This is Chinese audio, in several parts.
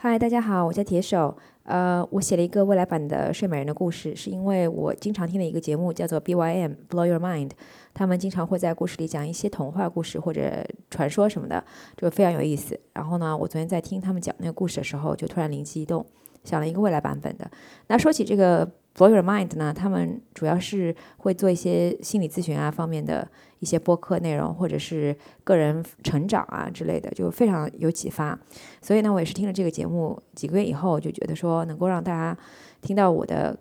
嗨，大家好，我叫铁手。呃，我写了一个未来版的《睡美人》的故事，是因为我经常听的一个节目叫做 BYM Blow Your Mind，他们经常会在故事里讲一些童话故事或者传说什么的，就非常有意思。然后呢，我昨天在听他们讲那个故事的时候，就突然灵机一动，想了一个未来版本的。那说起这个。Blow Your Mind 呢？他们主要是会做一些心理咨询啊方面的一些播客内容，或者是个人成长啊之类的，就非常有启发。所以呢，我也是听了这个节目几个月以后，就觉得说能够让大家听到我的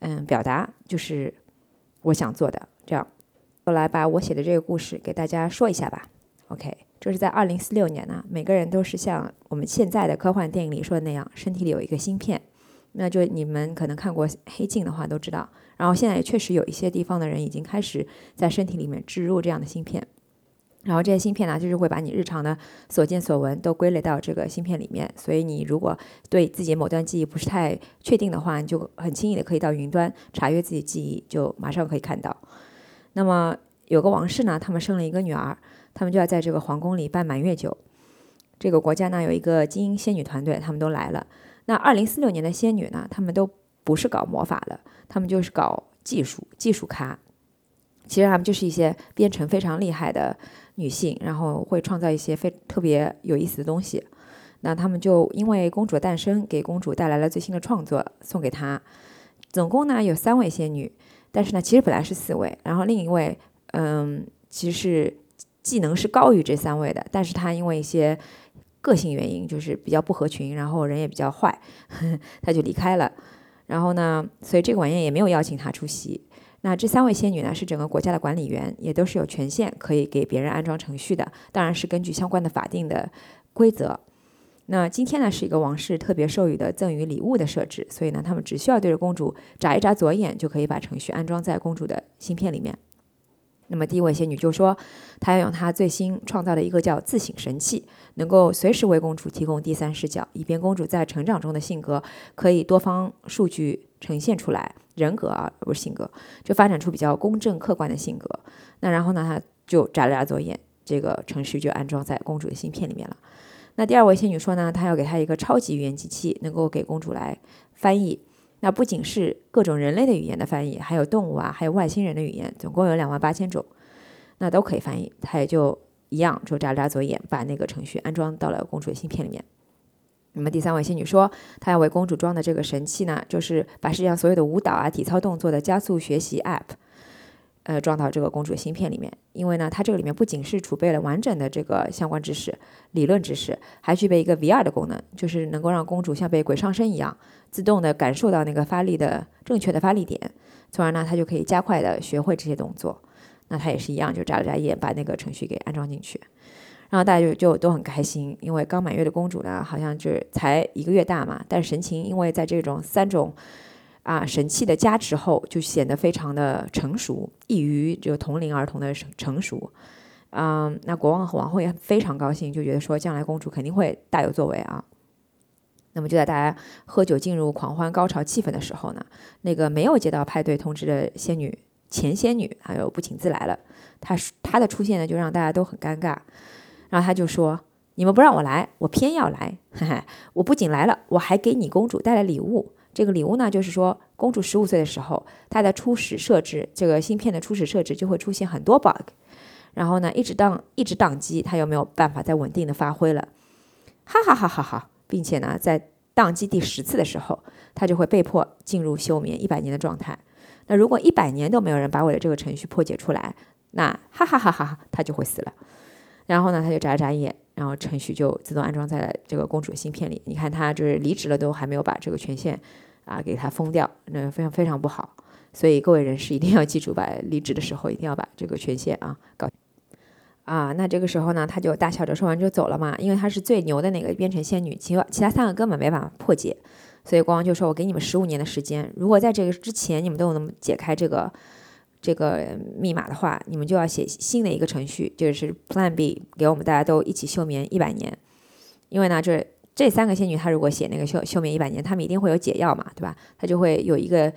嗯表达，就是我想做的。这样，我来把我写的这个故事给大家说一下吧。OK，这是在二零四六年呢，每个人都是像我们现在的科幻电影里说的那样，身体里有一个芯片。那就你们可能看过《黑镜》的话都知道，然后现在也确实有一些地方的人已经开始在身体里面植入这样的芯片，然后这些芯片呢，就是会把你日常的所见所闻都归类到这个芯片里面，所以你如果对自己某段记忆不是太确定的话，你就很轻易的可以到云端查阅自己记忆，就马上可以看到。那么有个王室呢，他们生了一个女儿，他们就要在这个皇宫里办满月酒，这个国家呢有一个精英仙女团队，他们都来了。那二零四六年的仙女呢？她们都不是搞魔法的，她们就是搞技术、技术咖。其实她们就是一些编程非常厉害的女性，然后会创造一些非特别有意思的东西。那她们就因为公主的诞生，给公主带来了最新的创作，送给她。总共呢有三位仙女，但是呢其实本来是四位，然后另一位，嗯，其实是技能是高于这三位的，但是她因为一些。个性原因就是比较不合群，然后人也比较坏，他就离开了。然后呢，所以这个晚宴也没有邀请他出席。那这三位仙女呢，是整个国家的管理员，也都是有权限可以给别人安装程序的，当然是根据相关的法定的规则。那今天呢，是一个王室特别授予的赠予礼物的设置，所以呢，他们只需要对着公主眨一眨左眼，就可以把程序安装在公主的芯片里面。那么第一位仙女就说，她要用她最新创造的一个叫自省神器，能够随时为公主提供第三视角，以便公主在成长中的性格可以多方数据呈现出来，人格啊不是性格，就发展出比较公正客观的性格。那然后呢，她就眨了眨左眼，这个程序就安装在公主的芯片里面了。那第二位仙女说呢，她要给她一个超级语言机器，能够给公主来翻译。那不仅是各种人类的语言的翻译，还有动物啊，还有外星人的语言，总共有两万八千种，那都可以翻译。他也就一样，就眨了眨左眼，把那个程序安装到了公主的芯片里面。那么第三位仙女说，她要为公主装的这个神器呢，就是把世界上所有的舞蹈啊、体操动作的加速学习 App。呃，装到这个公主芯片里面，因为呢，它这个里面不仅是储备了完整的这个相关知识、理论知识，还具备一个 VR 的功能，就是能够让公主像被鬼上身一样，自动的感受到那个发力的正确的发力点，从而呢，她就可以加快的学会这些动作。那她也是一样，就眨了眨眼，把那个程序给安装进去，然后大家就就都很开心，因为刚满月的公主呢，好像就是才一个月大嘛，但是神情因为在这种三种。啊，神器的加持后就显得非常的成熟，异于这个同龄儿童的成成熟。嗯，那国王和王后也非常高兴，就觉得说将来公主肯定会大有作为啊。那么就在大家喝酒进入狂欢高潮气氛的时候呢，那个没有接到派对通知的仙女前仙女，还有不请自来了。她她的出现呢，就让大家都很尴尬。然后她就说：“你们不让我来，我偏要来。嘿嘿，我不仅来了，我还给你公主带来礼物。”这个礼物呢，就是说，公主十五岁的时候，她的初始设置，这个芯片的初始设置就会出现很多 bug，然后呢，一直当一直宕机，她又没有办法再稳定的发挥了，哈哈哈哈哈，并且呢，在宕机第十次的时候，她就会被迫进入休眠一百年的状态。那如果一百年都没有人把我的这个程序破解出来，那哈哈哈哈哈，她就会死了。然后呢，她就眨眨眼。然后程序就自动安装在了这个公主芯片里。你看，她就是离职了，都还没有把这个权限啊给她封掉，那非常非常不好。所以各位人士一定要记住，把离职的时候一定要把这个权限啊搞啊。那这个时候呢，她就大笑着说完就走了嘛，因为她是最牛的那个编程仙女，其其他三个根本没办法破解。所以国王就说：“我给你们十五年的时间，如果在这个之前你们都能解开这个。”这个密码的话，你们就要写新的一个程序，就是 Plan B，给我们大家都一起休眠一百年。因为呢，就是这三个仙女，她如果写那个休休眠一百年，她们一定会有解药嘛，对吧？她就会有一个，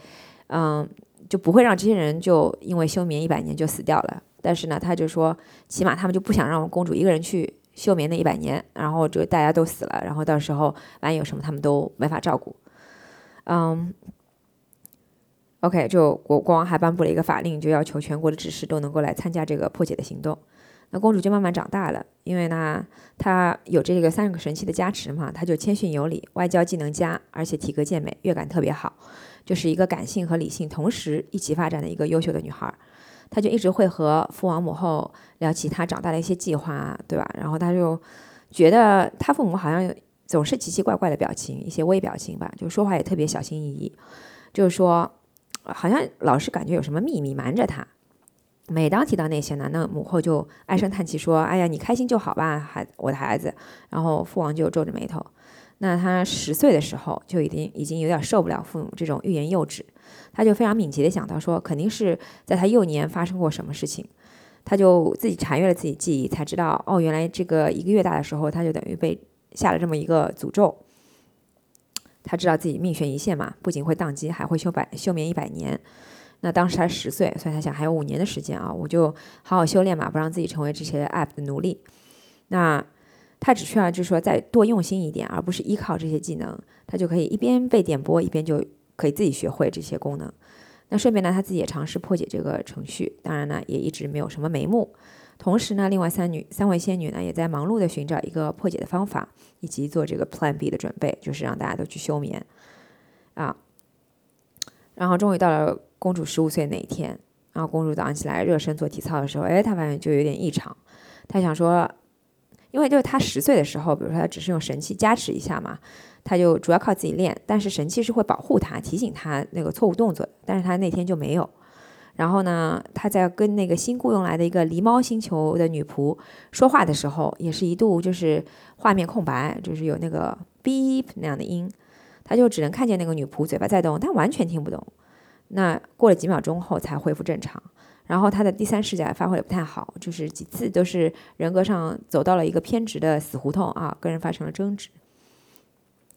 嗯，就不会让这些人就因为休眠一百年就死掉了。但是呢，她就说，起码他们就不想让公主一个人去休眠那一百年，然后就大家都死了，然后到时候万一有什么他们都没法照顾。嗯，OK，就国国王还颁布了一个法令，就要求全国的志士都能够来参加这个破解的行动。那公主就慢慢长大了，因为呢，她有这个三个神器的加持嘛，她就谦逊有礼，外交技能佳，而且体格健美，乐感特别好，就是一个感性和理性同时一起发展的一个优秀的女孩。她就一直会和父王母后聊起她长大的一些计划，对吧？然后她就觉得她父母好像总是奇奇怪怪的表情，一些微表情吧，就说话也特别小心翼翼，就是说好像老是感觉有什么秘密瞒着他。每当提到那些呢，那母后就唉声叹气说：“哎呀，你开心就好吧，孩我的孩子。”然后父王就皱着眉头。那他十岁的时候就已经已经有点受不了父母这种欲言又止，他就非常敏捷的想到说，肯定是在他幼年发生过什么事情。他就自己查阅了自己记忆，才知道哦，原来这个一个月大的时候他就等于被下了这么一个诅咒。他知道自己命悬一线嘛，不仅会宕机，还会休百休眠一百年。那当时才十岁，所以他想还有五年的时间啊，我就好好修炼嘛，不让自己成为这些 app 的奴隶。那他只需要就是说再多用心一点，而不是依靠这些技能，他就可以一边被点播，一边就可以自己学会这些功能。那顺便呢，他自己也尝试破解这个程序，当然呢，也一直没有什么眉目。同时呢，另外三女三位仙女呢，也在忙碌的寻找一个破解的方法，以及做这个 Plan B 的准备，就是让大家都去休眠啊。然后终于到了。公主十五岁那一天，然后公主早上起来热身做体操的时候，哎，她发现就有点异常。她想说，因为就是她十岁的时候，比如说她只是用神器加持一下嘛，她就主要靠自己练。但是神器是会保护她、提醒她那个错误动作的。但是她那天就没有。然后呢，他在跟那个新雇佣来的一个狸猫星球的女仆说话的时候，也是一度就是画面空白，就是有那个 beep 那样的音，他就只能看见那个女仆嘴巴在动，但完全听不懂。那过了几秒钟后才恢复正常，然后他的第三视角发挥的不太好，就是几次都是人格上走到了一个偏执的死胡同啊，跟人发生了争执。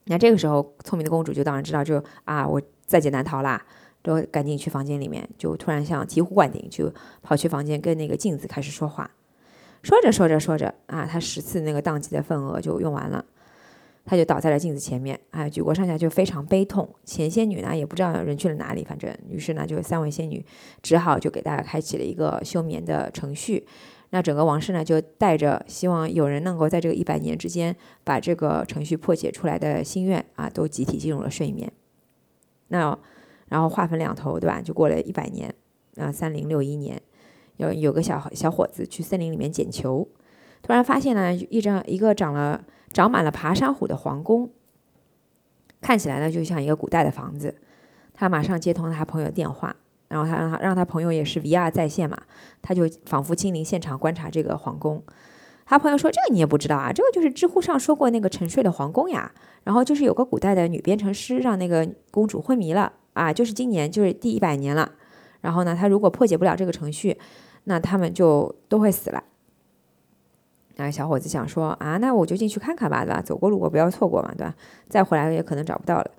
那这个时候，聪明的公主就当然知道，就啊，我在劫难逃啦，就赶紧去房间里面，就突然像醍醐灌顶，就跑去房间跟那个镜子开始说话。说着说着说着啊，他十次那个宕机的份额就用完了。他就倒在了镜子前面，哎，举国上下就非常悲痛。前仙女呢也不知道人去了哪里，反正于是呢就三位仙女只好就给大家开启了一个休眠的程序。那整个王室呢就带着希望有人能够在这个一百年之间把这个程序破解出来的心愿啊，都集体进入了睡眠。那然后话分两头，对吧？就过了一百年啊，三零六一年，有有个小小伙子去森林里面捡球，突然发现呢一张一个长了。长满了爬山虎的皇宫，看起来呢就像一个古代的房子。他马上接通了他朋友电话，然后他让他让他朋友也是 VR 在线嘛，他就仿佛亲临现场观察这个皇宫。他朋友说：“这个你也不知道啊？这个就是知乎上说过那个沉睡的皇宫呀。然后就是有个古代的女编程师让那个公主昏迷了啊，就是今年就是第一百年了。然后呢，他如果破解不了这个程序，那他们就都会死了。”那小伙子想说啊，那我就进去看看吧，对吧？走过路过不要错过嘛，对吧？再回来也可能找不到了。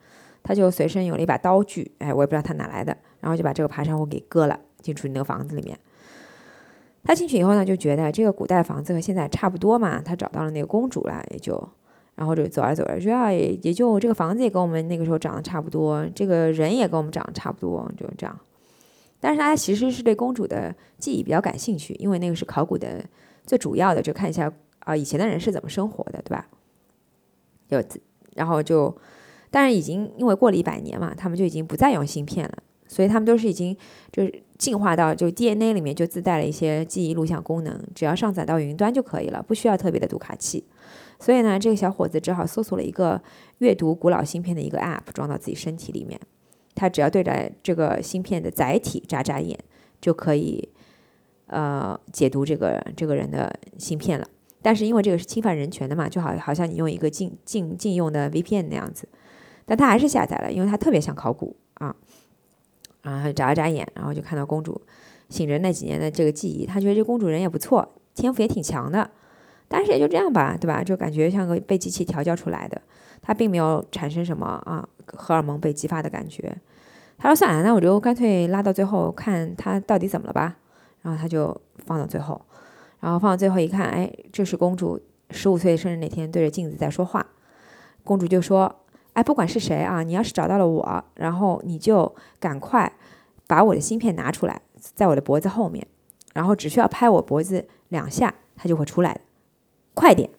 他就随身有了一把刀具，哎，我也不知道他哪来的，然后就把这个爬山虎给割了，进去那个房子里面。他进去以后呢，就觉得这个古代房子和现在差不多嘛。他找到了那个公主了，也就，然后就走来走着，主要也也就这个房子也跟我们那个时候长得差不多，这个人也跟我们长得差不多，就这样。但是他其实是对公主的记忆比较感兴趣，因为那个是考古的。最主要的就看一下啊，以前的人是怎么生活的，对吧？就然后就，但是已经因为过了一百年嘛，他们就已经不再用芯片了，所以他们都是已经就是进化到就 DNA 里面就自带了一些记忆录像功能，只要上载到云端就可以了，不需要特别的读卡器。所以呢，这个小伙子只好搜索了一个阅读古老芯片的一个 App，装到自己身体里面。他只要对着这个芯片的载体眨眨眼，就可以。呃，解读这个这个人的芯片了，但是因为这个是侵犯人权的嘛，就好好像你用一个禁禁禁用的 VPN 那样子，但他还是下载了，因为他特别想考古然后，眨了眨眼，然后就看到公主醒着那几年的这个记忆，他觉得这公主人也不错，天赋也挺强的，但是也就这样吧，对吧？就感觉像个被机器调教出来的，他并没有产生什么啊荷尔蒙被激发的感觉。他说算了，那我就干脆拉到最后看他到底怎么了吧。然后他就放到最后，然后放到最后一看，哎，这是公主十五岁生日那天对着镜子在说话。公主就说：“哎，不管是谁啊，你要是找到了我，然后你就赶快把我的芯片拿出来，在我的脖子后面，然后只需要拍我脖子两下，它就会出来的。快点！”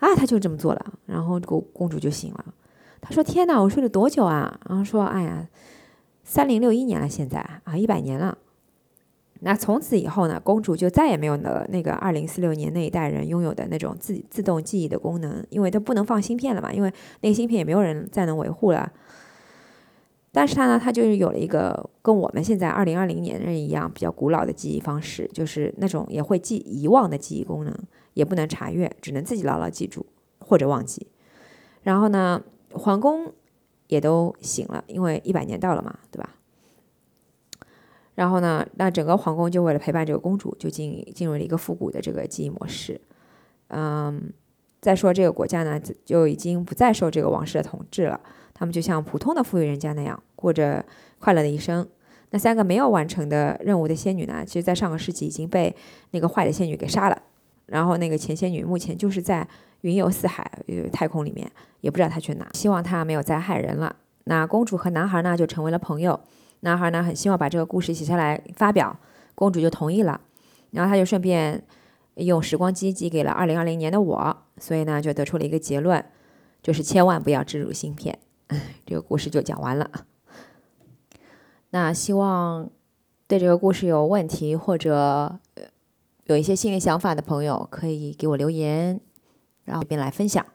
啊，他就这么做了，然后公公主就醒了。她说：“天哪，我睡了多久啊？”然后说：“哎呀，三零六一年了，现在啊，一百年了。”那从此以后呢，公主就再也没有了那个二零四六年那一代人拥有的那种自自动记忆的功能，因为它不能放芯片了嘛，因为那个芯片也没有人再能维护了。但是它呢，它就是有了一个跟我们现在二零二零年人一样比较古老的记忆方式，就是那种也会记遗忘的记忆功能，也不能查阅，只能自己牢牢记住或者忘记。然后呢，皇宫也都醒了，因为一百年到了嘛，对吧？然后呢，那整个皇宫就为了陪伴这个公主，就进进入了一个复古的这个记忆模式。嗯，再说这个国家呢，就已经不再受这个王室的统治了，他们就像普通的富裕人家那样过着快乐的一生。那三个没有完成的任务的仙女呢，其实，在上个世纪已经被那个坏的仙女给杀了。然后那个前仙女目前就是在云游四海，太空里面，也不知道她去哪。希望她没有再害人了。那公主和男孩呢，就成为了朋友。男孩呢很希望把这个故事写下来发表，公主就同意了，然后他就顺便用时光机寄给了二零二零年的我，所以呢就得出了一个结论，就是千万不要植入芯片。这个故事就讲完了。那希望对这个故事有问题或者有一些新的想法的朋友，可以给我留言，然后这边来分享。